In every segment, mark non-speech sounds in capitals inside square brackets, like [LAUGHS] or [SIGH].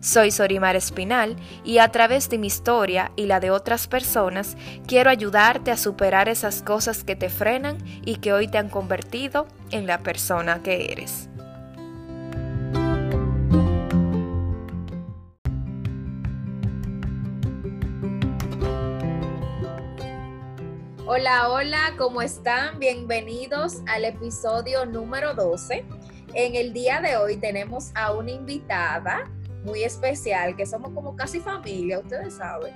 Soy Sorimar Espinal y a través de mi historia y la de otras personas quiero ayudarte a superar esas cosas que te frenan y que hoy te han convertido en la persona que eres. Hola, hola, ¿cómo están? Bienvenidos al episodio número 12. En el día de hoy tenemos a una invitada muy especial, que somos como casi familia, ustedes saben.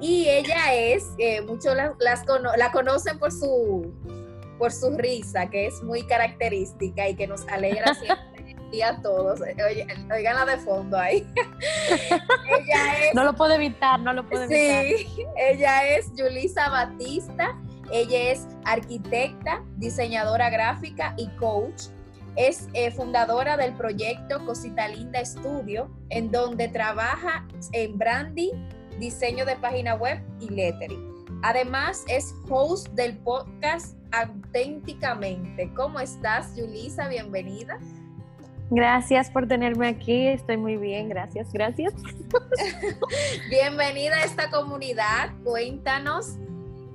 Y ella es, eh, muchos la, las la conocen por su, por su risa, que es muy característica y que nos alegra [LAUGHS] siempre y a todos. Oigan la de fondo ahí. [LAUGHS] no lo puedo evitar, no lo puedo evitar. Sí, ella es Yulisa Batista. Ella es arquitecta, diseñadora gráfica y coach es eh, fundadora del proyecto Cosita Linda Studio, en donde trabaja en branding, diseño de página web y lettering. Además, es host del podcast Auténticamente. ¿Cómo estás, Yulisa? Bienvenida. Gracias por tenerme aquí, estoy muy bien, gracias, gracias. [LAUGHS] Bienvenida a esta comunidad, cuéntanos.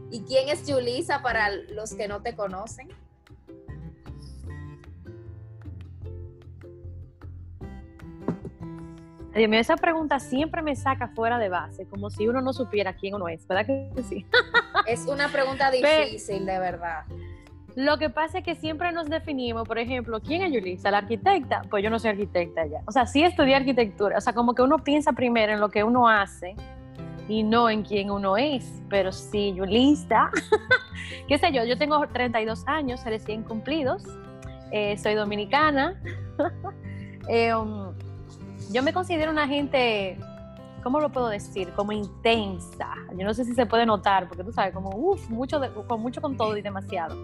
¿Y quién es Yulisa para los que no te conocen? Dios mío, esa pregunta siempre me saca fuera de base, como si uno no supiera quién uno es, ¿verdad que sí? [LAUGHS] Es una pregunta difícil, de verdad. Lo que pasa es que siempre nos definimos, por ejemplo, ¿quién es Yulisa? ¿La arquitecta? Pues yo no soy arquitecta ya. O sea, sí estudié arquitectura, o sea, como que uno piensa primero en lo que uno hace y no en quién uno es, pero sí, Yulisa, [LAUGHS] qué sé yo, yo tengo 32 años recién cumplidos, eh, soy dominicana. [LAUGHS] eh, um, yo me considero una gente, ¿cómo lo puedo decir? Como intensa. Yo no sé si se puede notar, porque tú sabes, como, uff, mucho, con mucho con todo y demasiado.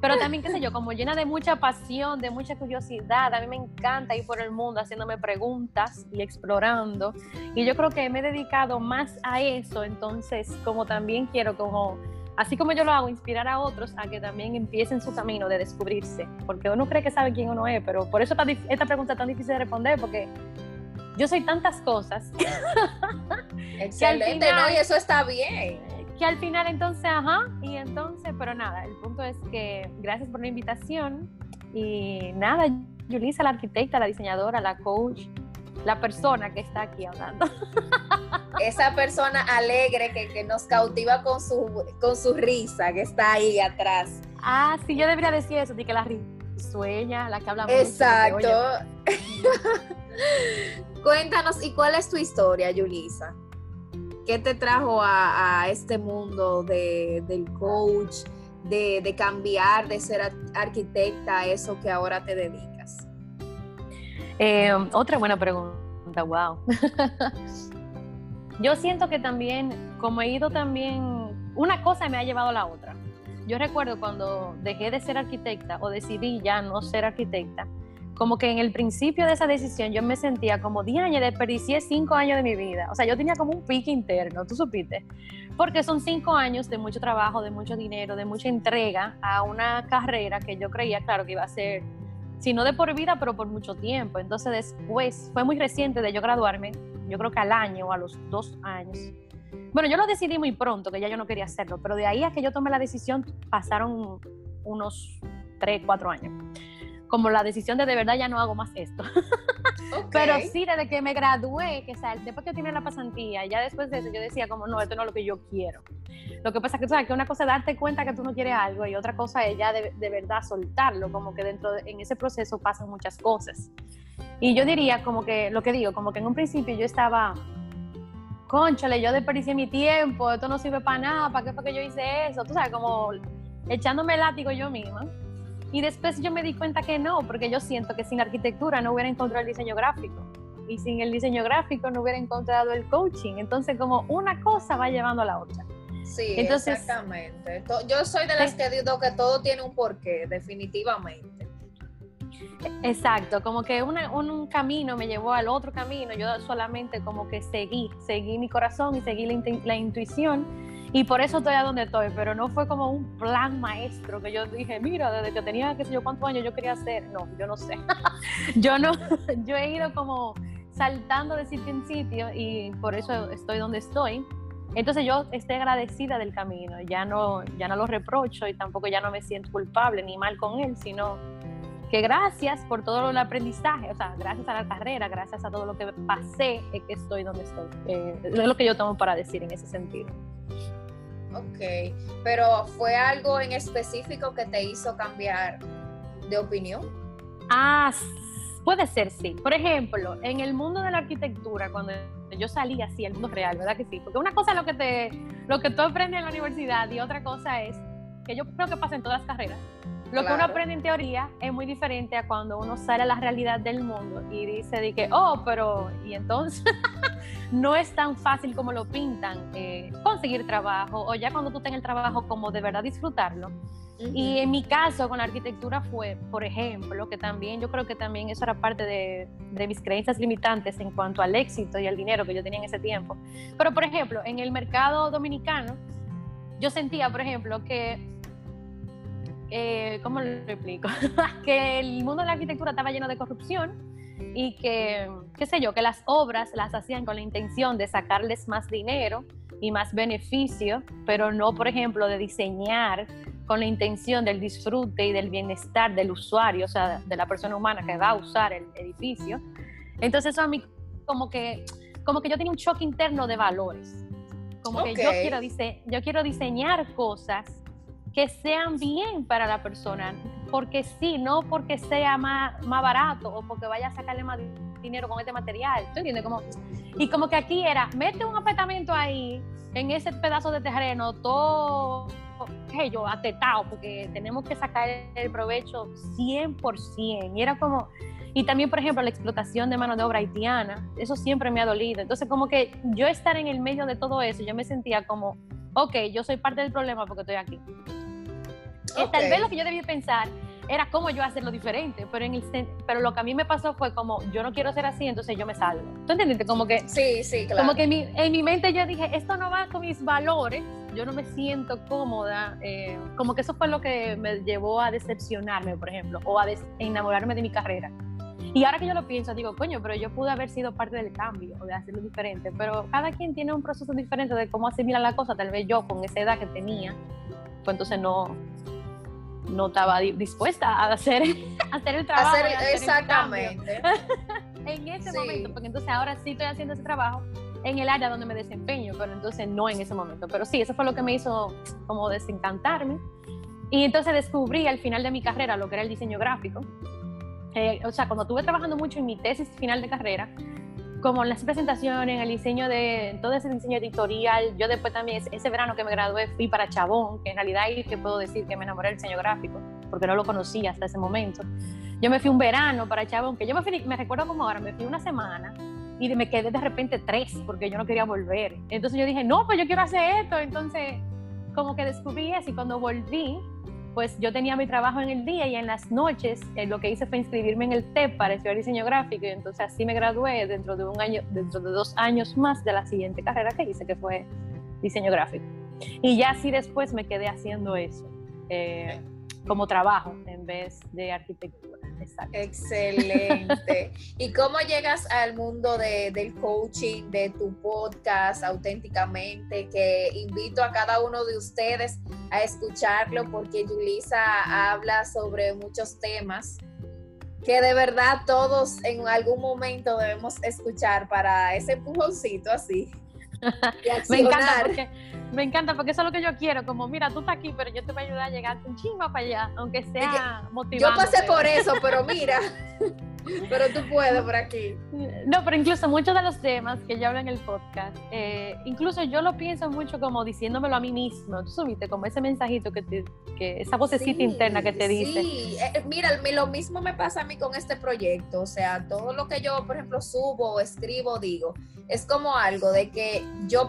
Pero también, qué sé yo, como llena de mucha pasión, de mucha curiosidad. A mí me encanta ir por el mundo haciéndome preguntas y explorando. Y yo creo que me he dedicado más a eso. Entonces, como también quiero como así como yo lo hago, inspirar a otros a que también empiecen su camino de descubrirse, porque uno cree que sabe quién uno es, pero por eso esta, pregunta es tan difícil de responder, porque yo soy tantas cosas. [LAUGHS] Excelente, ¿no? Y eso está bien. Que al final entonces, ajá, y entonces, pero nada, el punto es que gracias por la invitación y nada, Yulisa, la arquitecta, la diseñadora, la coach, la persona que está aquí hablando. [LAUGHS] Esa persona alegre que, que, nos cautiva con su, con su risa, que está ahí atrás. Ah, sí, yo debería decir eso, de que la risueña, la que habla Exacto. [LAUGHS] Cuéntanos, ¿y cuál es tu historia, Yulisa? ¿Qué te trajo a, este mundo del coach, de, cambiar, de ser arquitecta eso que ahora te dedicas? Eh, otra buena pregunta, wow. [LAUGHS] Yo siento que también, como he ido también, una cosa me ha llevado a la otra. Yo recuerdo cuando dejé de ser arquitecta o decidí ya no ser arquitecta, como que en el principio de esa decisión yo me sentía como, diañe, desperdicié cinco años de mi vida. O sea, yo tenía como un pique interno, tú supiste. Porque son cinco años de mucho trabajo, de mucho dinero, de mucha entrega a una carrera que yo creía, claro, que iba a ser, si no de por vida, pero por mucho tiempo. Entonces después, fue muy reciente de yo graduarme, yo creo que al año o a los dos años. Bueno, yo lo decidí muy pronto, que ya yo no quería hacerlo, pero de ahí a que yo tomé la decisión pasaron unos tres, cuatro años como la decisión de de verdad ya no hago más esto. Pero sí, desde que me gradué, que o después que tiene la pasantía, ya después de eso yo decía como, no, esto no es lo que yo quiero. Lo que pasa es que, ¿sabes? que una cosa es darte cuenta que tú no quieres algo y otra cosa es ya de, de verdad soltarlo, como que dentro, de, en ese proceso pasan muchas cosas. Y yo diría como que, lo que digo, como que en un principio yo estaba, conchale, yo desperdicié mi tiempo, esto no sirve para nada, ¿para qué fue que yo hice eso? Tú sabes, como echándome el látigo yo misma. Y después yo me di cuenta que no, porque yo siento que sin arquitectura no hubiera encontrado el diseño gráfico. Y sin el diseño gráfico no hubiera encontrado el coaching. Entonces como una cosa va llevando a la otra. Sí, exactamente. Yo soy de las que digo que todo tiene un porqué, definitivamente. Exacto, como que un camino me llevó al otro camino, yo solamente como que seguí, seguí mi corazón y seguí la, intuición y por eso estoy a donde estoy, pero no fue como un plan maestro que yo dije, mira, desde que tenía qué sé yo cuántos años yo quería hacer, no, yo no sé, [LAUGHS] yo no, yo he ido como saltando de sitio en sitio y por eso estoy donde estoy. Entonces yo estoy agradecida del camino, ya no, ya no lo reprocho y tampoco ya no me siento culpable ni mal con él, sino que gracias por todo el aprendizaje, o sea, gracias a la carrera, gracias a todo lo que pasé, es que estoy donde estoy. Eh, es lo que yo tengo para decir en ese sentido. Ok, pero ¿fue algo en específico que te hizo cambiar de opinión? Ah, puede ser, sí. Por ejemplo, en el mundo de la arquitectura, cuando yo salí así al mundo real, ¿verdad que sí? Porque una cosa es lo que, te, lo que tú aprendes en la universidad y otra cosa es, que yo creo que pasa en todas las carreras, lo que uno aprende en teoría es muy diferente a cuando uno sale a la realidad del mundo y dice de que, oh, pero, y entonces [LAUGHS] no es tan fácil como lo pintan eh, conseguir trabajo o ya cuando tú tengas el trabajo como de verdad disfrutarlo. Y en mi caso con la arquitectura fue, por ejemplo, que también yo creo que también eso era parte de, de mis creencias limitantes en cuanto al éxito y al dinero que yo tenía en ese tiempo. Pero, por ejemplo, en el mercado dominicano, yo sentía, por ejemplo, que eh, ¿cómo lo explico? [LAUGHS] que el mundo de la arquitectura estaba lleno de corrupción y que, qué sé yo, que las obras las hacían con la intención de sacarles más dinero y más beneficio, pero no, por ejemplo, de diseñar con la intención del disfrute y del bienestar del usuario, o sea, de la persona humana que va a usar el edificio. Entonces eso a mí como que, como que yo tenía un choque interno de valores. Como que yo quiero, yo quiero diseñar cosas que sean bien para la persona, porque sí, no porque sea más, más barato o porque vaya a sacarle más dinero con este material, ¿tú entiendes? Como, y como que aquí era, mete un apartamento ahí, en ese pedazo de terreno, todo, yo, atetado, porque tenemos que sacar el provecho 100%. Y era como, y también, por ejemplo, la explotación de mano de obra haitiana, eso siempre me ha dolido. Entonces, como que yo estar en el medio de todo eso, yo me sentía como, ok, yo soy parte del problema porque estoy aquí. Tal vez lo que yo debía pensar era cómo yo hacerlo diferente, pero, en el, pero lo que a mí me pasó fue como, yo no quiero ser así, entonces yo me salgo. ¿Tú entiendes? Como que, sí, sí, claro. Como que en mi, en mi mente yo dije, esto no va con mis valores, yo no me siento cómoda, eh, como que eso fue lo que me llevó a decepcionarme, por ejemplo, o a enamorarme de mi carrera. Y ahora que yo lo pienso, digo, coño, pero yo pude haber sido parte del cambio o de hacerlo diferente, pero cada quien tiene un proceso diferente de cómo asimilar la cosa, tal vez yo con esa edad que tenía, pues entonces no, no estaba dispuesta a hacer, [LAUGHS] hacer el trabajo. exactamente. [LAUGHS] en ese momento, porque entonces ahora sí estoy haciendo ese trabajo en el área donde me desempeño, pero entonces no en ese momento. Pero sí, eso fue lo que me hizo como desencantarme. Y entonces descubrí al final de mi carrera lo que era el diseño gráfico. Eh, o sea, cuando estuve trabajando mucho en mi tesis final de carrera, como las presentaciones, en el diseño de todo ese diseño editorial. Yo después también, ese verano que me gradué, fui para Chabón, que en realidad ahí que puedo decir que me enamoré del diseño gráfico, porque no lo conocía hasta ese momento. Yo me fui un verano para Chabón, que yo me, fui, me recuerdo como ahora, me fui una semana y me quedé de repente tres, porque yo no quería volver. Entonces yo dije, no, pues yo quiero hacer esto. Entonces, como que descubrí eso y cuando volví, pues yo tenía mi trabajo en el día y en las noches eh, lo que hice fue inscribirme en el TEP para estudiar diseño gráfico y entonces así me gradué dentro de un año, dentro de dos años más de la siguiente carrera que hice, que fue diseño gráfico. Y ya así después me quedé haciendo eso eh, como trabajo en vez de arquitectura. Excelente. ¿Y cómo llegas al mundo del coaching, de tu podcast auténticamente? Que invito a cada uno de ustedes a escucharlo porque Yulisa habla sobre muchos temas que de verdad todos en algún momento debemos escuchar para ese empujoncito así. [LAUGHS] me encanta porque me encanta porque eso es lo que yo quiero, como mira, tú estás aquí, pero yo te voy a ayudar a llegar un chingo para allá, aunque sea motivante. Yo pasé por eso, pero mira. [LAUGHS] pero tú puedes por aquí. No, pero incluso muchos de los temas que yo hablo en el podcast, eh, incluso yo lo pienso mucho como diciéndomelo a mí mismo. Tú subiste como ese mensajito que, te, que esa vocecita interna que te dice. Sí, eh, mira, lo mismo me pasa a mí con este proyecto. O sea, todo lo que yo, por ejemplo, subo, escribo, digo, es como algo de que yo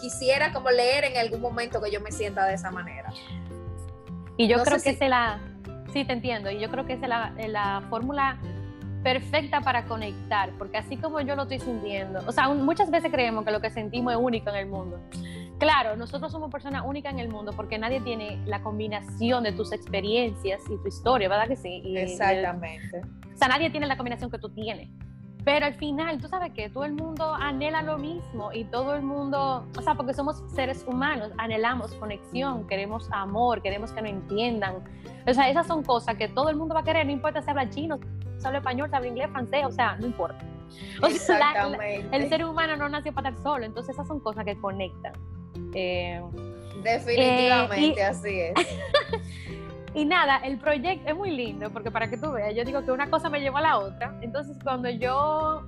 quisiera como leer en algún momento que yo me sienta de esa manera. Y yo creo que es la, sí te entiendo, y yo creo que es la, la fórmula perfecta para conectar, porque así como yo lo estoy sintiendo, o sea, muchas veces creemos que lo que sentimos es único en el mundo. Claro, nosotros somos personas únicas en el mundo porque nadie tiene la combinación de tus experiencias y tu historia, ¿verdad que sí? Exactamente. o sea, nadie tiene la combinación que tú tienes. Pero al final, tú sabes que todo el mundo anhela lo mismo y todo el mundo, o sea, porque somos seres humanos, anhelamos conexión, queremos amor, queremos que nos entiendan. O sea, esas son cosas que todo el mundo va a querer, no importa si habla chino, si habla español, si habla inglés, francés, o sea, no importa. O sea, el ser humano no nació para estar solo, entonces esas son cosas que conectan. Eh, Definitivamente, eh, así es. [LAUGHS] Y nada, el proyecto es muy lindo porque para que tú veas, yo digo que una cosa me llevó a la otra. Entonces, cuando yo.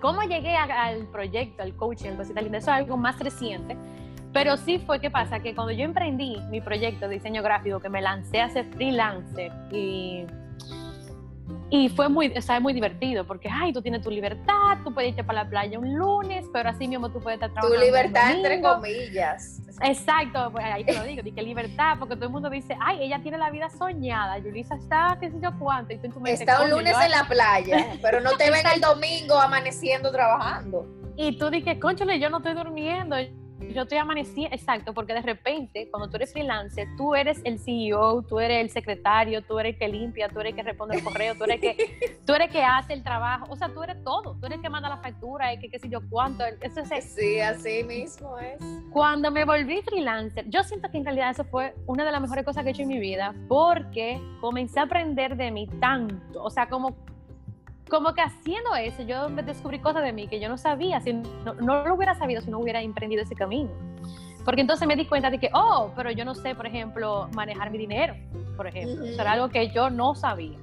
¿Cómo llegué al proyecto, al coaching, al cosita linda? Eso es algo más reciente. Pero sí fue que pasa que cuando yo emprendí mi proyecto de diseño gráfico, que me lancé a ser freelancer y y fue muy, o sea, muy divertido porque, ay, tú tienes tu libertad, tú puedes irte para la playa un lunes, pero así mismo tú puedes estar trabajando. Tu libertad, entre comillas. Exacto, pues ahí te lo digo, que libertad, porque todo el mundo dice, ay, ella tiene la vida soñada, Yulisa está, qué sé yo cuánto. Y tú está un lunes en la playa, [LAUGHS] pero no te ven el domingo amaneciendo trabajando. Y tú dices, conchale, yo no estoy durmiendo yo estoy amaneciendo, exacto, porque de repente, cuando tú eres freelancer, tú eres el CEO, tú eres el secretario, tú eres el que limpia, tú eres el que responde el correo, tú eres el que, [LAUGHS] tú eres que hace el trabajo, o sea, tú eres todo, tú eres el que manda la factura, el que qué sé yo cuánto. Eso es, sí, así mismo es. Cuando me volví freelancer, yo siento que en realidad eso fue una de las mejores cosas que he hecho en mi vida, porque comencé a aprender de mí tanto, o sea, como como que haciendo eso, yo descubrí cosas de mí que yo no sabía, si no, lo hubiera sabido si no hubiera emprendido ese camino. Porque entonces me di cuenta de que, oh, pero yo no sé, por ejemplo, manejar mi dinero, por ejemplo. Eso era algo que yo no sabía.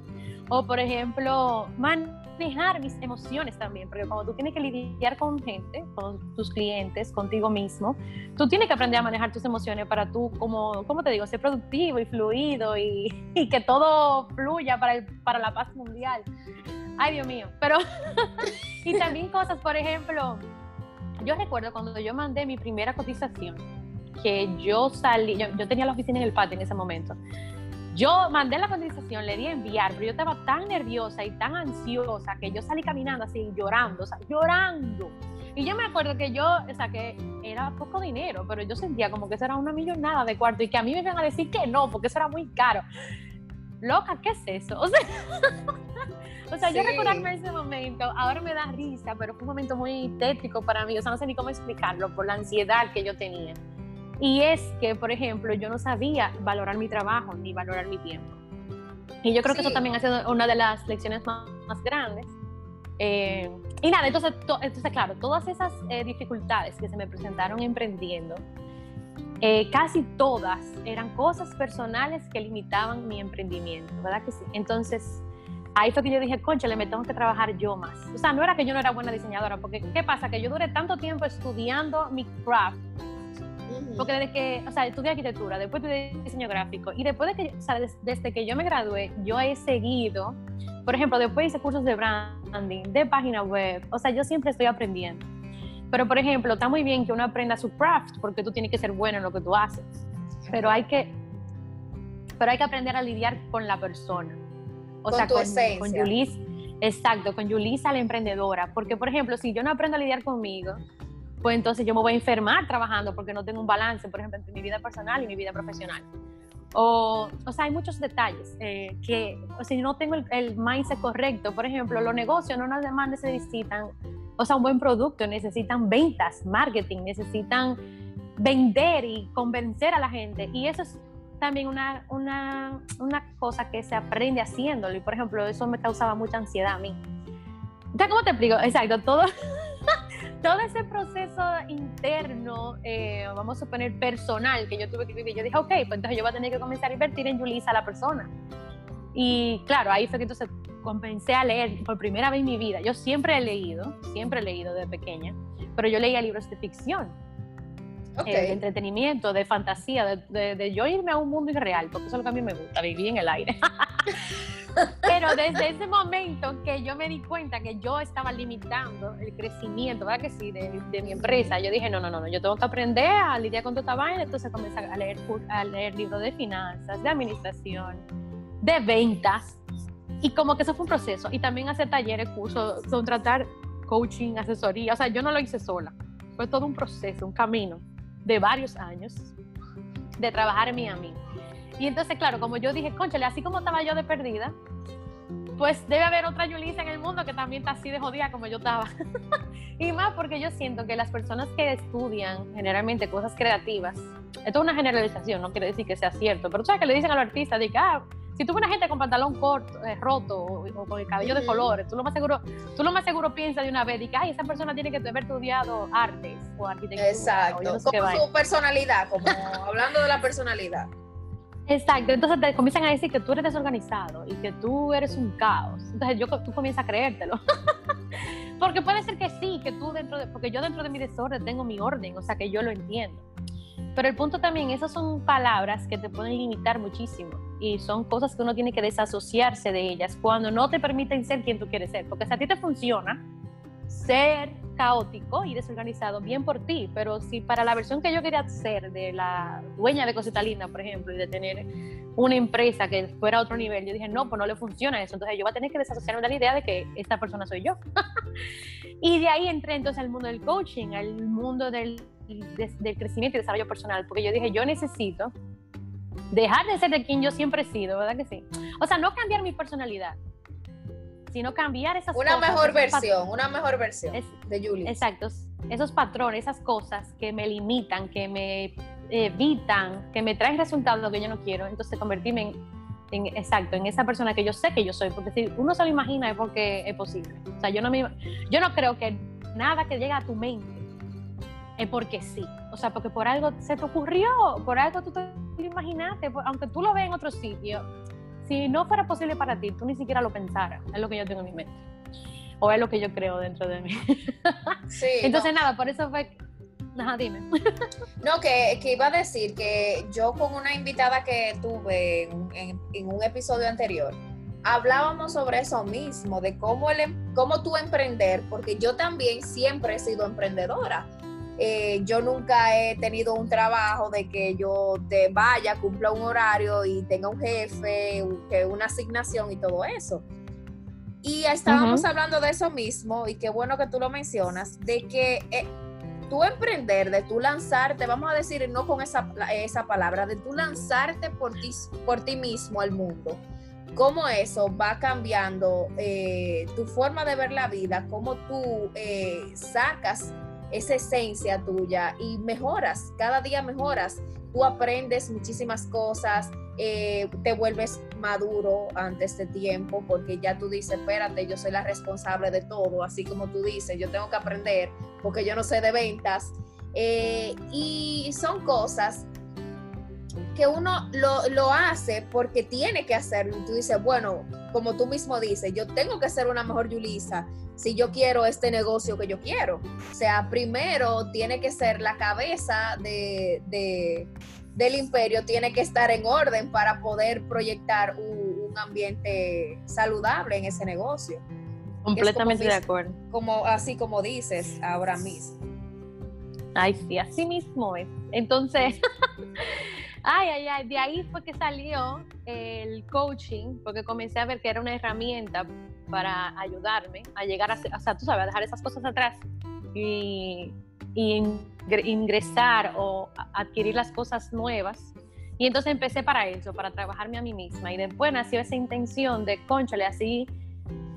O, por ejemplo, manejar mis emociones también, porque cuando tú tienes que lidiar con gente, con tus clientes, contigo mismo, tú tienes que aprender a manejar tus emociones para tú, como, ¿cómo te digo?, ser productivo y fluido y, [LAUGHS] y que todo fluya para, el, para la paz mundial. Ay, Dios mío. Pero, [LAUGHS] y también cosas, por ejemplo, yo recuerdo cuando yo mandé mi primera cotización, que yo salí, yo, tenía la oficina en el patio en ese momento. Yo mandé la cotización, le di a enviar, pero yo estaba tan nerviosa y tan ansiosa que yo salí caminando así, llorando, llorando. Y yo me acuerdo que yo, o sea, era poco dinero, pero yo sentía como que eso era una millonada de cuarto y que a mí me iban a decir que no, porque eso era muy caro. Loca, ¿qué es eso? [LAUGHS] O sea, o sea, yo recordarme ese momento, ahora me da risa, pero fue un momento muy tétrico para mí, o sea, no sé ni cómo explicarlo por la ansiedad que yo tenía. Y es que, por ejemplo, yo no sabía valorar mi trabajo ni valorar mi tiempo. Y yo creo que eso también ha sido una de las lecciones más, más grandes. Eh, y nada, entonces, entonces, claro, todas esas eh, dificultades que se me presentaron emprendiendo, eh, casi todas eran cosas personales que limitaban mi emprendimiento, ¿verdad que sí? Entonces, ahí fue que yo dije, concha, le me tengo que trabajar yo más. O sea, no era que yo no era buena diseñadora, porque ¿qué pasa? Que yo duré tanto tiempo estudiando mi craft. Porque desde que, o sea, estudié arquitectura, después de diseño gráfico, y después de que, o sea, desde que yo me gradué, yo he seguido, por ejemplo, después hice cursos de branding, de página web, o sea, yo siempre estoy aprendiendo. Pero, por ejemplo, está muy bien que uno aprenda su craft, porque tú tienes que ser bueno en lo que tú haces, pero hay que, pero hay que aprender a lidiar con la persona. O sea, con, con Yulisa, exacto, con Yulisa la emprendedora. Porque, por ejemplo, si yo no aprendo a lidiar conmigo, pues entonces yo me voy a enfermar trabajando porque no tengo un balance, por ejemplo, entre mi vida personal y mi vida profesional. O, o sea, hay muchos detalles eh, que, o si no tengo el, mindset correcto, por ejemplo, los negocios no nada más necesitan, o sea, un buen producto, necesitan ventas, marketing, necesitan vender y convencer a la gente. Y eso es también una, una, una cosa que se aprende haciéndolo. Y por ejemplo, eso me causaba mucha ansiedad a mí. ¿Cómo te explico? Exacto, todo, [LAUGHS] todo ese proceso interno, eh, vamos a suponer personal, que yo tuve que vivir, yo dije, ok, pues entonces yo voy a tener que comenzar a invertir en Yulisa, la persona. Y claro, ahí fue que entonces comencé a leer por primera vez en mi vida. Yo siempre he leído, siempre he leído de pequeña, pero yo leía libros de ficción. Eh, de entretenimiento, de fantasía, de, de, yo irme a un mundo irreal, porque eso es lo que a mí me gusta, vivir en el aire. [LAUGHS] Pero desde ese momento que yo me di cuenta que yo estaba limitando el crecimiento, ¿verdad que sí? De, mi empresa, yo dije, no, no, no, no, yo tengo que aprender a lidiar con toda esta entonces comencé a leer, a leer libros de finanzas, de administración, de ventas, y como que eso fue un proceso, y también hacer talleres, cursos, contratar coaching, asesoría, o sea, yo no lo hice sola, fue todo un proceso, un camino de varios años de trabajar en Miami. Y entonces, claro, como yo dije, conchale, así como estaba yo de perdida, pues debe haber otra Yulisa en el mundo que también está así de jodida como yo estaba. [LAUGHS] y más porque yo siento que las personas que estudian generalmente cosas creativas, esto es una generalización, no quiere decir que sea cierto, pero sabes que le dicen a los artistas, de que, ah, si tú ves una gente con pantalón corto, eh, roto o, con el cabello de colores, tú lo más seguro, tú lo más seguro piensas de una vez, de que, ay, esa persona tiene que haber estudiado artes o arquitectura. Exacto, como su personalidad, como hablando de la personalidad. Exacto, entonces te comienzan a decir que tú eres desorganizado y que tú eres un caos. Entonces yo, tú comienzas a creértelo. [LAUGHS] porque puede ser que sí, que tú dentro de, porque yo dentro de mi desorden tengo mi orden, o sea que yo lo entiendo. Pero el punto también, esas son palabras que te pueden limitar muchísimo y son cosas que uno tiene que desasociarse de ellas cuando no te permiten ser quien tú quieres ser. Porque si a ti te funciona ser caótico y desorganizado, bien por ti, pero si para la versión que yo quería ser de la dueña de Cosita Linda, por ejemplo, y de tener una empresa que fuera a otro nivel, yo dije, no, pues no le funciona eso, entonces yo voy a tener que desasociarme de la idea de que esta persona soy yo. [LAUGHS] y de ahí entré entonces al mundo del coaching, al mundo del, del crecimiento y desarrollo personal, porque yo dije, yo necesito dejar de ser de quien yo siempre he sido, ¿verdad que sí? O sea, no cambiar mi personalidad, sino cambiar esas una Mejor versión, una mejor versión de Julie. Exacto, esos patrones, esas cosas que me limitan, que me evitan, que me traen resultados que yo no quiero, entonces convertirme en, exacto, en esa persona que yo sé que yo soy, porque si uno se lo imagina es porque es posible. O sea, yo no, me, yo no creo que nada que llegue a tu mente es porque sí. O sea, porque por algo se te ocurrió, por algo tú te lo imaginaste, aunque tú lo veas en otro sitio, si no fuera posible para ti, tú ni siquiera lo pensaras, es lo que yo tengo en mi mente. O es lo que yo creo dentro de mí. [LAUGHS] Sí, Entonces, nada, por eso fue. Ajá, dime. [LAUGHS] No, que, que, iba a decir que yo con una invitada que tuve en, en, un episodio anterior, hablábamos sobre eso mismo, de cómo, el, em, cómo tú emprender, porque yo también siempre he sido emprendedora. Eh, yo nunca he tenido un trabajo de que yo te vaya, cumpla un horario y tenga un jefe, una asignación y todo eso. Y estábamos hablando de eso mismo, y qué bueno que tú lo mencionas, de que eh, tú emprender, de tú lanzarte, vamos a decir no con esa, esa palabra, de tú lanzarte por ti, por ti mismo al mundo, cómo eso va cambiando eh, tu forma de ver la vida, cómo tú sacas esa esencia tuya y mejoras, cada día mejoras. Tú aprendes muchísimas cosas, eh, te vuelves maduro antes de tiempo porque ya tú dices, espérate, yo soy la responsable de todo, así como tú dices, yo tengo que aprender porque yo no sé de ventas. Eh, y son cosas que uno lo, lo, hace porque tiene que hacerlo. Y tú dices, bueno, como tú mismo dices, yo tengo que ser una mejor Yulisa si yo quiero este negocio que yo quiero. O sea, primero tiene que ser la cabeza de, del imperio, tiene que estar en orden para poder proyectar un, ambiente saludable en ese negocio. Completamente de acuerdo. Como, así como dices ahora mismo. Ay, sí, así mismo es. Entonces, [LAUGHS] ay, ay, ay, de ahí fue que salió el coaching, porque comencé a ver que era una herramienta para ayudarme a llegar a, o sea, tú sabes, a dejar esas cosas atrás y, ingresar o adquirir las cosas nuevas. Y entonces empecé para eso, para trabajarme a mí misma. Y después nació esa intención de, conchale, así,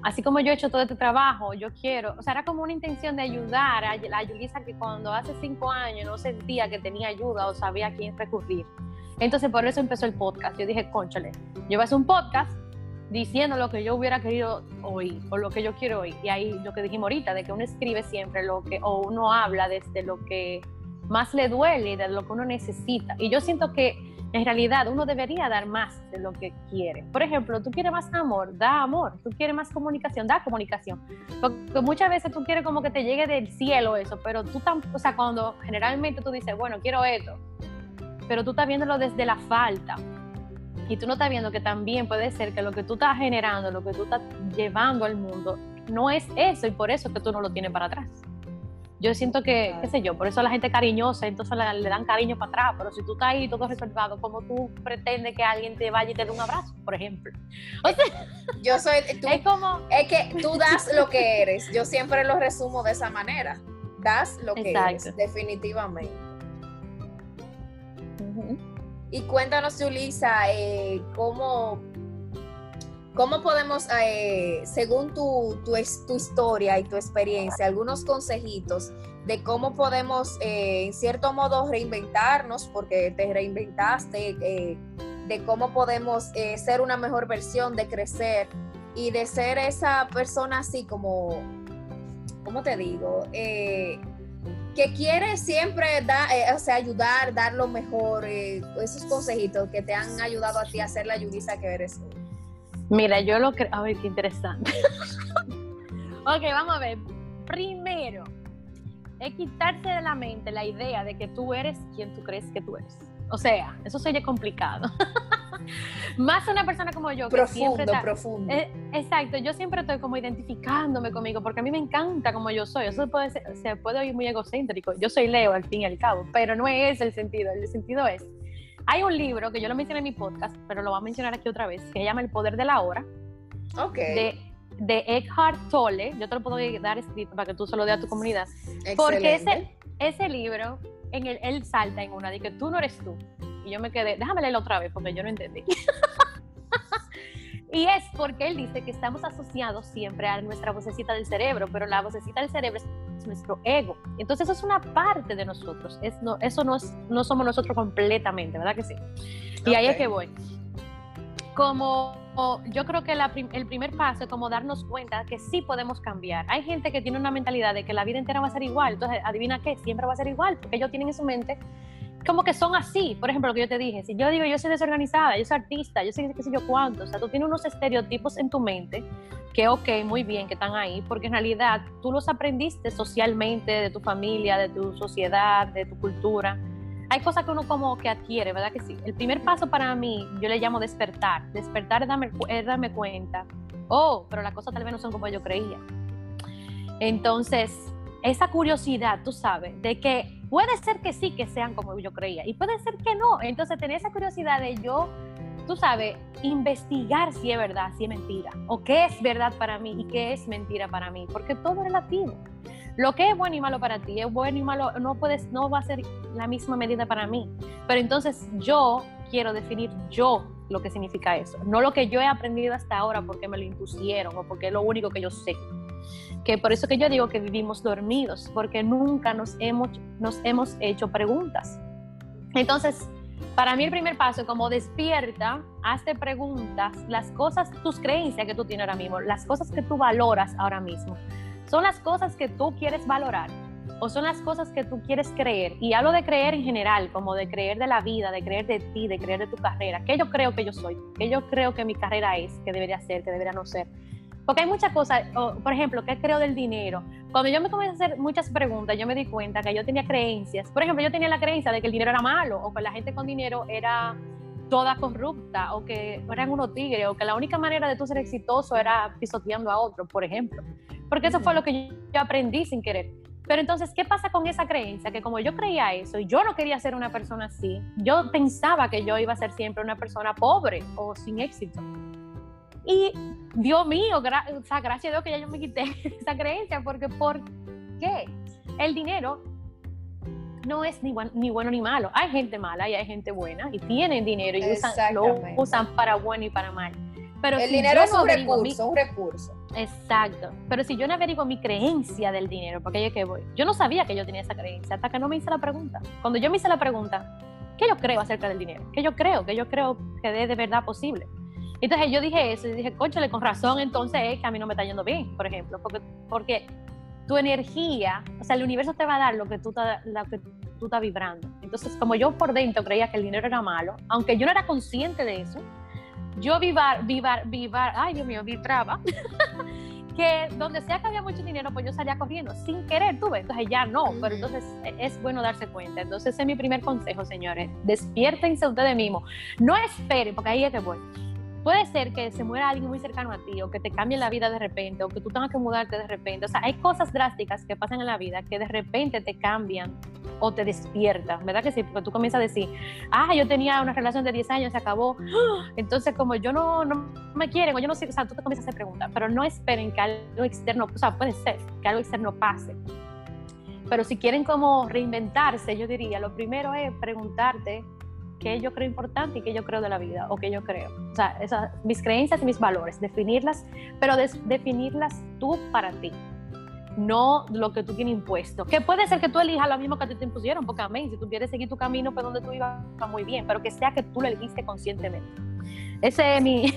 así como yo he hecho todo este trabajo, yo quiero, o sea, era como una intención de ayudar a la Yulisa que cuando hace cinco años no sentía que tenía ayuda o sabía a quién recurrir. Entonces por eso empezó el podcast. Yo dije, conchale, yo voy a hacer un podcast diciendo lo que yo hubiera querido oír o lo que yo quiero oír. Y ahí lo que dijimos ahorita, de que uno escribe siempre lo que, o uno habla desde lo que más le duele de lo que uno necesita. Y yo siento que en realidad uno debería dar más de lo que quiere. Por ejemplo, tú quieres más amor, da amor. Tú quieres más comunicación, da comunicación. Porque muchas veces tú quieres como que te llegue del cielo eso, pero tú tampoco, o sea, cuando generalmente tú dices, bueno, quiero esto, pero tú estás viéndolo desde la falta. Y tú no estás viendo que también puede ser que lo que tú estás generando, lo que tú estás llevando al mundo, no es eso y por eso es que tú no lo tienes para atrás. Yo siento que, qué sé yo, por eso la gente cariñosa, entonces le, dan cariño para atrás, pero si tú estás ahí todo reservado, ¿cómo tú pretendes que alguien te vaya y te dé un abrazo, por ejemplo? O sea, yo soy, [LAUGHS] es como... Es que tú das lo que eres, yo siempre lo resumo de esa manera, das lo que eres, definitivamente. Y cuéntanos, Julisa, eh, cómo ¿Cómo podemos, eh, según tu, tu, historia y tu experiencia, algunos consejitos de cómo podemos, eh, en cierto modo, reinventarnos, porque te reinventaste, eh, de cómo podemos ser una mejor versión, de crecer y de ser esa persona así como, ¿cómo te digo? que quiere siempre dar, o sea, ayudar, dar lo mejor, esos consejitos que te han ayudado a ti a ser la Yulisa que eres hoy. Mira, yo lo creo. A ver, qué interesante. [LAUGHS] ok, vamos a ver. Primero, es quitarse de la mente la idea de que tú eres quien tú crees que tú eres. O sea, eso sería complicado. [LAUGHS] Más una persona como yo. Que profundo, siempre profundo. Eh, exacto, yo siempre estoy como identificándome conmigo porque a mí me encanta como yo soy. Eso puede ser, se puede oír muy egocéntrico. Yo soy Leo al fin y al cabo, pero no es el sentido. El sentido es hay un libro que yo lo mencioné en mi podcast, pero lo voy a mencionar aquí otra vez, que se llama El Poder de la Hora. Ok. De, de Eckhart Tolle. Yo te lo puedo dar escrito para que tú se lo des a tu comunidad. Excelente. Porque ese, ese libro, en el, él salta en una de que tú no eres tú. Y yo me quedé, déjame leerlo otra vez porque yo no entendí. [LAUGHS] y es porque él dice que estamos asociados siempre a nuestra vocecita del cerebro, pero la vocecita del cerebro es nuestro ego. Entonces eso es una parte de nosotros, es, no, eso no, es, no somos nosotros completamente, ¿verdad que sí? Y ahí es que voy. Como yo creo que el primer paso es como darnos cuenta que sí podemos cambiar. Hay gente que tiene una mentalidad de que la vida entera va a ser igual, entonces adivina qué, siempre va a ser igual, porque ellos tienen en su mente como que son así. Por ejemplo, lo que yo te dije, si yo digo yo soy desorganizada, yo soy artista, yo sé qué sé yo cuánto, o sea, tú tienes unos estereotipos en tu mente que ok, muy bien, que están ahí, porque en realidad tú los aprendiste socialmente, de tu familia, de tu sociedad, de tu cultura. Hay cosas que uno como que adquiere, ¿verdad que sí? El primer paso para mí, yo le llamo despertar. Despertar es darme, es darme cuenta, oh, pero las cosas tal vez no son como yo creía. Entonces, esa curiosidad, tú sabes, de que puede ser que sí que sean como yo creía y puede ser que no. Entonces, tener esa curiosidad de yo tú sabes, investigar si es verdad, si es mentira, o qué es verdad para mí y qué es mentira para mí, porque todo es relativo. Lo que es bueno y malo para ti es bueno y malo, no puedes, no va a ser la misma medida para mí. Pero entonces yo quiero definir yo lo que significa eso, no lo que yo he aprendido hasta ahora porque me lo impusieron o porque es lo único que yo sé. Que por eso que yo digo que vivimos dormidos, porque nunca nos hemos, nos hemos hecho preguntas. Entonces, para mí el primer paso como despierta, hazte preguntas, las cosas, tus creencias que tú tienes ahora mismo, las cosas que tú valoras ahora mismo, son las cosas que tú quieres valorar o son las cosas que tú quieres creer. Y hablo de creer en general, como de creer de la vida, de creer de ti, de creer de tu carrera, que yo creo que yo soy, que yo creo que mi carrera es, que debería ser, que debería no ser. Porque hay muchas cosas, por ejemplo, ¿qué creo del dinero? Cuando yo me comencé a hacer muchas preguntas, yo me di cuenta que yo tenía creencias. Por ejemplo, yo tenía la creencia de que el dinero era malo, o que la gente con dinero era toda corrupta, o que eran unos tigres, o que la única manera de tú ser exitoso era pisoteando a otro, por ejemplo. Porque eso fue lo que yo aprendí sin querer. Pero entonces, ¿qué pasa con esa creencia? Que como yo creía eso y yo no quería ser una persona así, yo pensaba que yo iba a ser siempre una persona pobre o sin éxito. Y Dios mío, o sea, gracias a Dios que ya yo me quité [LAUGHS] esa creencia, porque ¿por qué? El dinero no es ni, ni bueno ni malo. Hay gente mala y hay gente buena y tienen dinero y usan, lo usan para bueno y para mal. Pero el dinero es un recurso, un recurso. Exacto. Pero si yo no averiguo mi creencia del dinero, porque yo que voy, yo no sabía que yo tenía esa creencia hasta que no me hice la pregunta. Cuando yo me hice la pregunta, ¿qué yo creo acerca del dinero? ¿Qué yo creo? ¿Qué yo creo que es de verdad posible? Entonces yo dije eso y dije, conchale, con razón, entonces es que a mí no me está yendo bien, por ejemplo, porque, porque tu energía, o sea, el universo te va a dar lo que tú, estás vibrando. Entonces, como yo por dentro creía que el dinero era malo, aunque yo no era consciente de eso, yo vivar, vivar, vivar, ay Dios mío, vibraba. [LAUGHS] que donde sea que había mucho dinero, pues yo salía corriendo sin querer, tuve. Entonces ya no, pero entonces e, es bueno darse cuenta. Entonces ese es mi primer consejo, señores. Despiértense ustedes mismos. No esperen, porque ahí es que voy. Puede ser que se muera alguien muy cercano a ti o que te cambie la vida de repente o que tú tengas que mudarte de repente. O sea, hay cosas drásticas que pasan en la vida que de repente te cambian o te despiertan, ¿verdad que sí? Porque tú comienzas a decir, ah, yo tenía una relación de 10 años, se acabó. [GASPS] Entonces, como yo no, no me quieren o yo no sé, o sea, tú te comienzas a hacer preguntas, pero no esperen que algo externo, o sea, puede ser que algo externo pase. Pero si quieren como reinventarse, yo diría, lo primero es preguntarte qué yo creo importante y qué yo creo de la vida o qué yo creo. O sea, esas, mis creencias y mis valores, definirlas, pero definirlas tú para ti, no lo que tú tienes impuesto. Que puede ser que tú elijas lo mismo que te, te impusieron, porque amén, si tú quieres seguir tu camino por donde tú ibas, está muy bien, pero que sea que tú lo elegiste conscientemente. Ese es mi,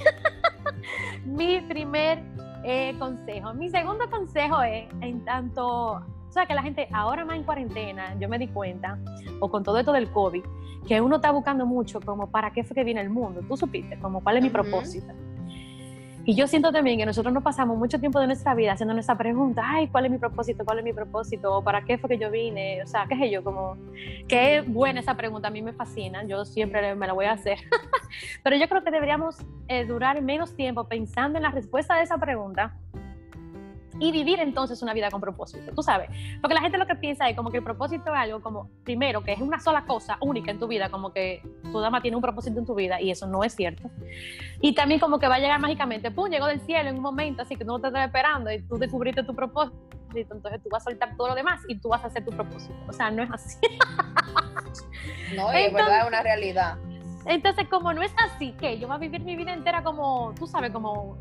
[LAUGHS] mi primer eh, consejo. Mi segundo consejo es, en tanto o sea, que la gente ahora más en cuarentena, yo me di cuenta, o con todo esto del COVID, que uno está buscando mucho como para qué fue que viene el mundo. Tú supiste, como cuál es mi propósito. Y yo siento también que nosotros no pasamos mucho tiempo de nuestra vida haciendo esa pregunta, ay, ¿cuál es mi propósito? ¿Cuál es mi propósito? ¿O para qué fue que yo vine? O sea, qué sé yo, como, qué buena esa pregunta, a mí me fascina, yo siempre me la voy a hacer. [LAUGHS] Pero yo creo que deberíamos eh, durar menos tiempo pensando en la respuesta de esa pregunta y vivir entonces una vida con propósito, tú sabes, porque la gente lo que piensa es como que el propósito es algo como, primero, que es una sola cosa única en tu vida, como que tu dama tiene un propósito en tu vida y eso no es cierto. Y también como que va a llegar mágicamente, pum, llegó del cielo en un momento, así que no te estás esperando y tú descubriste tu propósito, entonces tú vas a soltar todo lo demás y tú vas a hacer tu propósito. O sea, no es así. [LAUGHS] no, es verdad, es una realidad. Entonces, como no es así, que yo voy a vivir mi vida entera como, tú sabes, como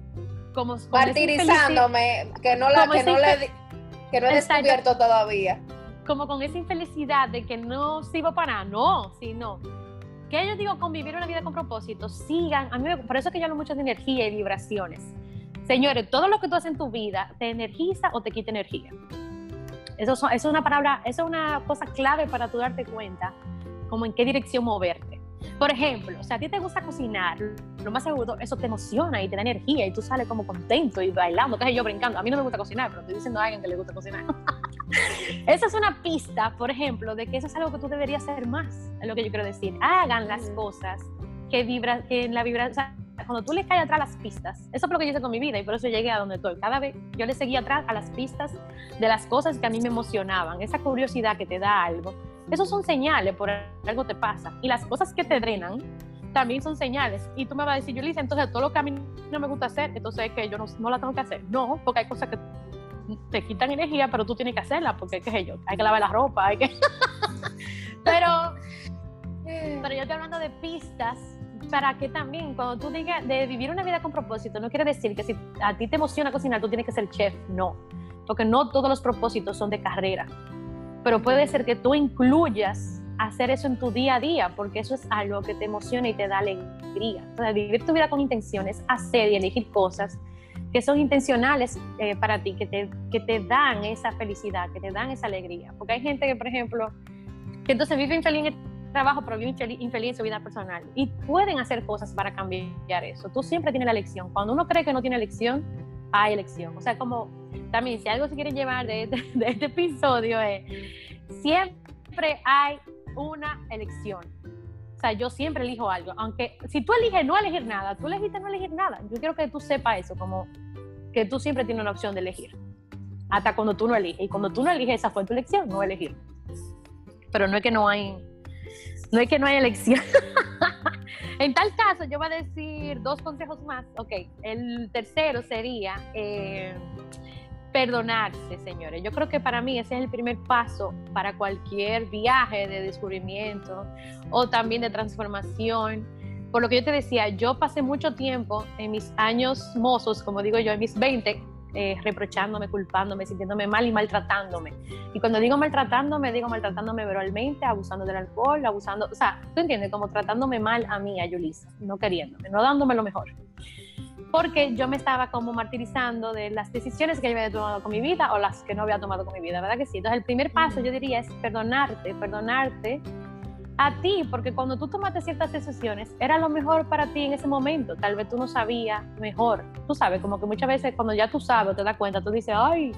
como martirizándome, que no la, que no le que no he descubierto todavía. Como con esa infelicidad de que no sirvo para nada, no, sino que yo digo convivir una vida con propósito, sigan, a mí por eso es que yo hablo mucho de energía y vibraciones. Señores, todo lo que tú haces en tu vida te energiza o te quita energía. Eso, eso es una palabra, eso es una cosa clave para tú darte cuenta como en qué dirección moverte. Por ejemplo, si a ti te gusta cocinar, lo más seguro, eso te emociona y te da energía y tú sales como contento y bailando, es yo brincando. A mí no me gusta cocinar, pero estoy diciendo a alguien que le gusta cocinar. [LAUGHS] Esa es una pista, por ejemplo, de que eso es algo que tú deberías hacer más, es lo que yo quiero decir. Hagan las cosas que vibran, que en la vibración, cuando tú le caes atrás las pistas, eso es lo que yo hice con mi vida y por eso llegué a donde estoy. Cada vez yo le seguía atrás a las pistas de las cosas que a mí me emocionaban, esa curiosidad que te da algo esos son señales, por algo te pasa. Y las cosas que te drenan también son señales. Y tú me vas a decir, Yulisa, entonces todo lo que a mí no me gusta hacer, entonces es que yo no, no la tengo que hacer. No, porque hay cosas que te quitan energía, pero tú tienes que hacerlas, porque qué sé yo, hay que lavar la ropa, hay que... [LAUGHS] pero, pero yo estoy hablando de pistas para que también cuando tú digas de vivir una vida con propósito, no quiere decir que si a ti te emociona cocinar, tú tienes que ser chef, no, porque no todos los propósitos son de carrera pero puede ser que tú incluyas hacer eso en tu día a día, porque eso es algo que te emociona y te da alegría. O sea, vivir tu vida con intenciones, hacer y elegir cosas que son intencionales eh, para ti, que te, que te dan esa felicidad, que te dan esa alegría. Porque hay gente que, por ejemplo, que entonces vive infeliz en el trabajo, pero vive infeliz en su vida personal. Y pueden hacer cosas para cambiar eso. Tú siempre tienes la elección. Cuando uno cree que no tiene elección, hay elección. O sea, como también, si algo se quiere llevar de este, [LAUGHS] de este episodio es, siempre hay una elección. O sea, yo siempre elijo algo. Aunque si tú eliges no elegir nada, tú elegiste no elegir nada. Yo quiero que tú sepas eso, como que tú siempre tienes una opción de elegir. Hasta cuando tú no eliges. Y cuando tú no eliges, esa fue tu elección, no elegir. Pero no es que no hay, no es que no hay elección. [LAUGHS] en tal caso, yo voy a decir dos consejos más. Ok, el tercero sería... Eh, perdonarse, señores. Yo creo que para mí ese es el primer paso para cualquier viaje de descubrimiento o también de transformación. Por lo que yo te decía, yo pasé mucho tiempo en mis años mozos, como digo yo, en mis 20, eh, reprochándome, culpándome, sintiéndome mal y maltratándome. Y cuando digo maltratándome, digo maltratándome verbalmente, abusando del alcohol, abusando, o sea, tú entiendes, como tratándome mal a mí, a Yulisa, no queriéndome, no dándome lo mejor. Porque yo me estaba como martirizando de las decisiones que yo había tomado con mi vida o las que no había tomado con mi vida, ¿verdad que sí? Entonces el primer paso yo diría es perdonarte, perdonarte a ti, porque cuando tú tomaste ciertas decisiones, era lo mejor para ti en ese momento. Tal vez tú no sabías mejor. Tú sabes, como que muchas veces cuando ya tú sabes, te das cuenta, tú dices, ay,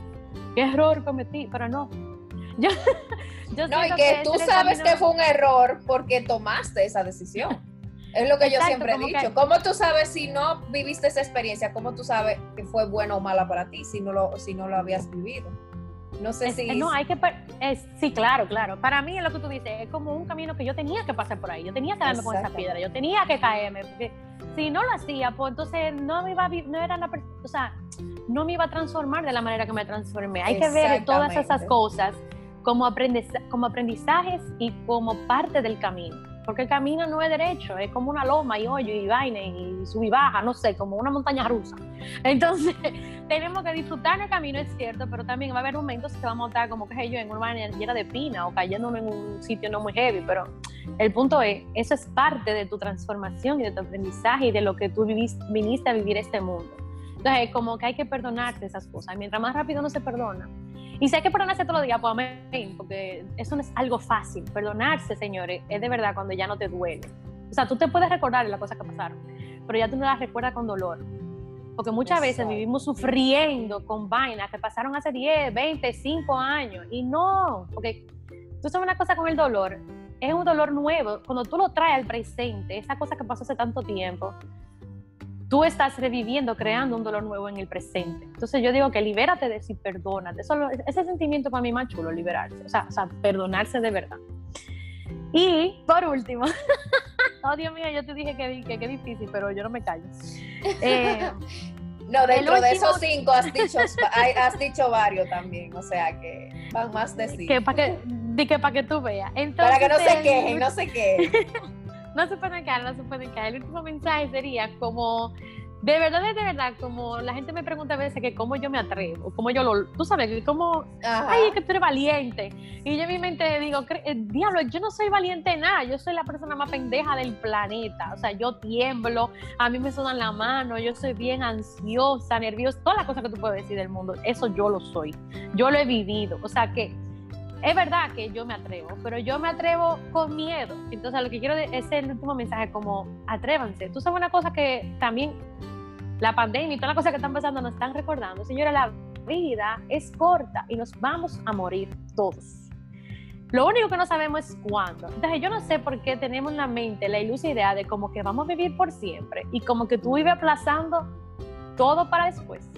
qué error cometí, pero no. [LAUGHS] Yo, yo no, y que, tú sabes que fue un error porque tomaste esa decisión. Es lo que yo siempre he dicho. ¿Cómo tú sabes si no viviste esa experiencia? ¿Cómo tú sabes que fue buena o mala para ti si no lo, si no lo habías vivido? No sé si... No, hay que... sí, claro, claro. Para mí es lo que tú dices, es como un camino que yo tenía que pasar por ahí. Yo tenía que darme con esa piedra, yo tenía que caerme. Porque si no lo hacía, pues entonces no me iba a... No era la, o sea, no me iba a transformar de la manera que me transformé. Hay que ver todas esas cosas como, como aprendizajes y como parte del camino porque el camino no es derecho, es como una loma y hoyo y vaina y sub y baja, no sé, como una montaña rusa. Entonces, [LAUGHS] tenemos que disfrutar el camino, es cierto, pero también va a haber momentos que vamos a estar como que yo en una llena de pina o cayéndome en un sitio no muy heavy, pero el punto es, eso es parte de tu transformación y de tu aprendizaje y de lo que tú viniste a vivir este mundo. Entonces, es como que hay que perdonarte esas cosas. Mientras más rápido no se perdona, y hay que perdonarse todos los días, pues amén, porque eso no es algo fácil. Perdonarse, señores, es de verdad cuando ya no te duele. O sea, tú te puedes recordar las cosas que pasaron, pero ya tú no las recuerdas con dolor. Porque muchas veces vivimos sufriendo con vainas que pasaron hace 10, 20, 5 años. Y no, porque tú sabes una cosa con el dolor, es un dolor nuevo. Cuando tú lo traes al presente, esa cosa que pasó hace tanto tiempo, tú estás reviviendo, creando un dolor nuevo en el presente. Entonces yo digo que libérate de eso y perdónate. Eso, ese sentimiento para mí más chulo, liberarse. O sea, o sea, perdonarse de verdad. Y por último, [LAUGHS] oh Dios mío, yo te dije que, que, difícil, pero yo no me callo. [LAUGHS] Eh, no, dentro de esos cinco has dicho, has dicho varios también, o sea que van más de cinco. Que para que, que, para que tú veas. para que no se quejen, no se quejen. [LAUGHS] no se pueden caer, no se pueden caer. El último mensaje sería como, de verdad, de verdad, como la gente me pregunta a veces que cómo yo me atrevo, cómo yo lo, tú sabes, como, ay, es que tú eres valiente. Y yo en mi mente digo, eh, diablo, yo no soy valiente nada, yo soy la persona más pendeja del planeta. O sea, yo tiemblo, a mí me sudan la mano, yo soy bien ansiosa, nerviosa, todas las cosas que tú puedes decir del mundo, eso yo lo soy. Yo lo he vivido. O sea que es verdad que yo me atrevo, pero yo me atrevo con miedo. Entonces, lo que quiero es el último mensaje, como atrévanse. Tú sabes una cosa que también la pandemia y todas las cosas que están pasando nos están recordando. Señora, la vida es corta y nos vamos a morir todos. Lo único que no sabemos es cuándo. Entonces, yo no sé por qué tenemos en la mente la ilusa idea de como que vamos a vivir por siempre y como que tú vives aplazando todo para después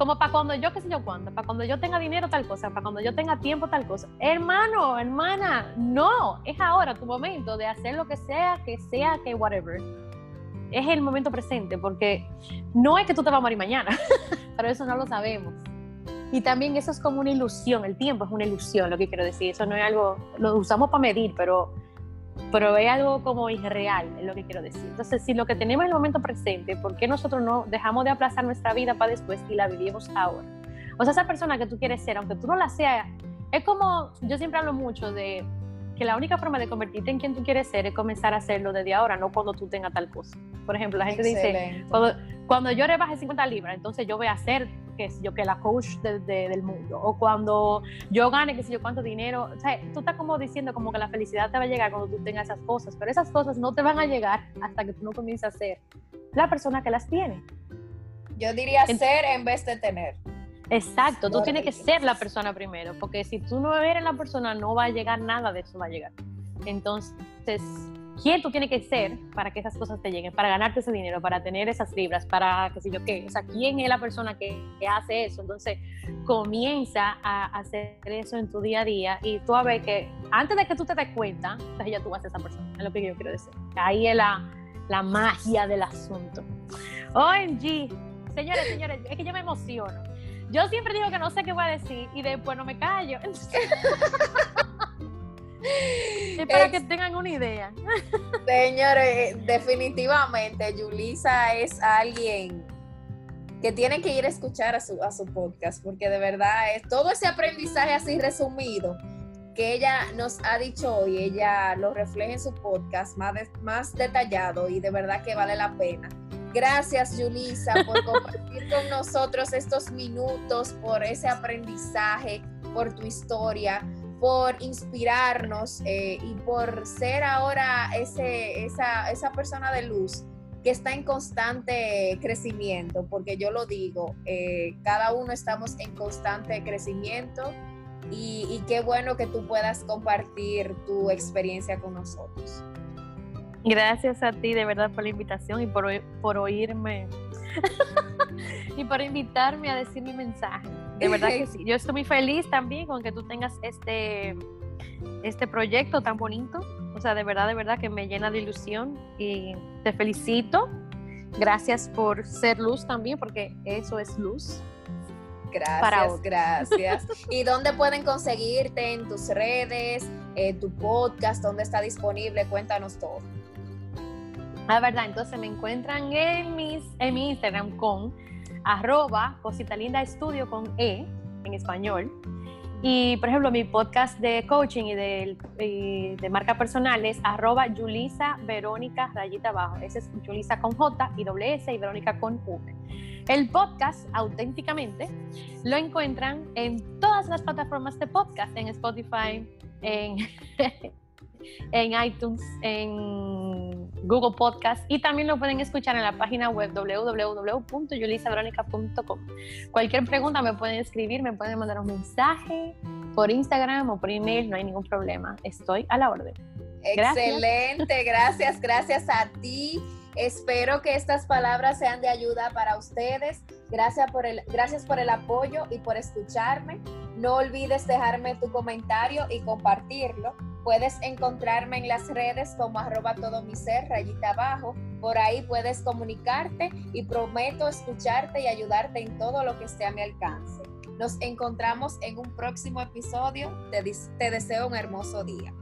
como para cuando yo, qué sé yo cuándo, para cuando yo tenga dinero tal cosa, para cuando yo tenga tiempo tal cosa. Hermano, hermana, no, es ahora tu momento de hacer lo que sea, que sea, que whatever. Es el momento presente, porque no es que tú te vas a morir mañana, [LAUGHS] pero eso no lo sabemos. Y también eso es como una ilusión, el tiempo es una ilusión, lo que quiero decir. Eso no es algo, lo usamos para medir, pero pero es algo como irreal, es lo que quiero decir. Entonces, si lo que tenemos en el momento presente, ¿por qué nosotros no dejamos de aplazar nuestra vida para después y la vivimos ahora? O sea, esa persona que tú quieres ser, aunque tú no la seas, es como, yo siempre hablo mucho de que la única forma de convertirte en quien tú quieres ser es comenzar a hacerlo desde ahora, no cuando tú tengas tal cosa. Por ejemplo, la gente dice, cuando, cuando yo rebaje 50 libras, entonces yo voy a hacer que yo que la coach del mundo o cuando yo gane qué sé yo cuánto dinero o sea tú estás como diciendo como que la felicidad te va a llegar cuando tú tengas esas cosas pero esas cosas no te van a llegar hasta que tú no comiences a ser la persona que las tiene. Yo diría ser en vez de tener. Exacto tú tienes que ser la persona primero porque si tú no eres la persona no va a llegar nada de eso va a llegar. Entonces quién tú tienes que ser para que esas cosas te lleguen, para ganarte ese dinero, para tener esas libras, para qué sé yo qué. O sea, quién es la persona que, hace eso. Entonces, comienza a hacer eso en tu día a día y tú a ver que antes de que tú te des cuenta, entonces ya tú vas a esa persona. Es lo que yo quiero decir. Ahí es la, la magia del asunto. OMG. Señores, señores, es que yo me emociono. Yo siempre digo que no sé qué voy a decir y después no me callo. [LAUGHS] Es para que tengan una idea. Señores, definitivamente, Yulisa es alguien que tiene que ir a escuchar a su, a su podcast, porque de verdad es todo ese aprendizaje así resumido que ella nos ha dicho hoy, ella lo refleja en su podcast más, más detallado y de verdad que vale la pena. Gracias, Yulisa, por [LAUGHS] compartir con nosotros estos minutos, por ese aprendizaje, por tu historia, por inspirarnos eh, y por ser ahora ese, esa, esa persona de luz que está en constante crecimiento, porque yo lo digo, eh, cada uno estamos en constante crecimiento y, qué bueno que tú puedas compartir tu experiencia con nosotros. Gracias a ti de verdad por la invitación y por, por oírme [LAUGHS] y por invitarme a decir mi mensaje. De verdad que sí. Yo estoy muy feliz también con que tú tengas este, este proyecto tan bonito o sea, de verdad, de verdad que me llena de ilusión y te felicito. Gracias por ser luz también, porque eso es luz. Gracias, gracias. [LAUGHS] ¿Y dónde pueden conseguirte en tus redes, en tu podcast, dónde está disponible? Cuéntanos todo. La ah, verdad, entonces me encuentran en, mis, en mi Instagram con arroba cosita linda estudio con E en español y, por ejemplo, mi podcast de coaching y de, de marca personal es arroba Yulisa Verónica rayita abajo. Ese es Yulisa con J y doble S y Verónica con V. El podcast, auténticamente, lo encuentran en todas las plataformas de podcast, en Spotify, en, [LAUGHS] en iTunes, en Google Podcast y también lo pueden escuchar en la página web www.yulisaveronica.com. Cualquier pregunta me pueden escribir, me pueden mandar un mensaje por Instagram o por email, no hay ningún problema. Estoy a la orden. Excelente, gracias, gracias a ti. Espero que estas palabras sean de ayuda para ustedes. Gracias por el, gracias por el apoyo y por escucharme. No olvides dejarme tu comentario y compartirlo. Puedes encontrarme en las redes como arroba todo mi rayita abajo. Por ahí puedes comunicarte y prometo escucharte y ayudarte en todo lo que esté a mi alcance. Nos encontramos en un próximo episodio. te deseo un hermoso día.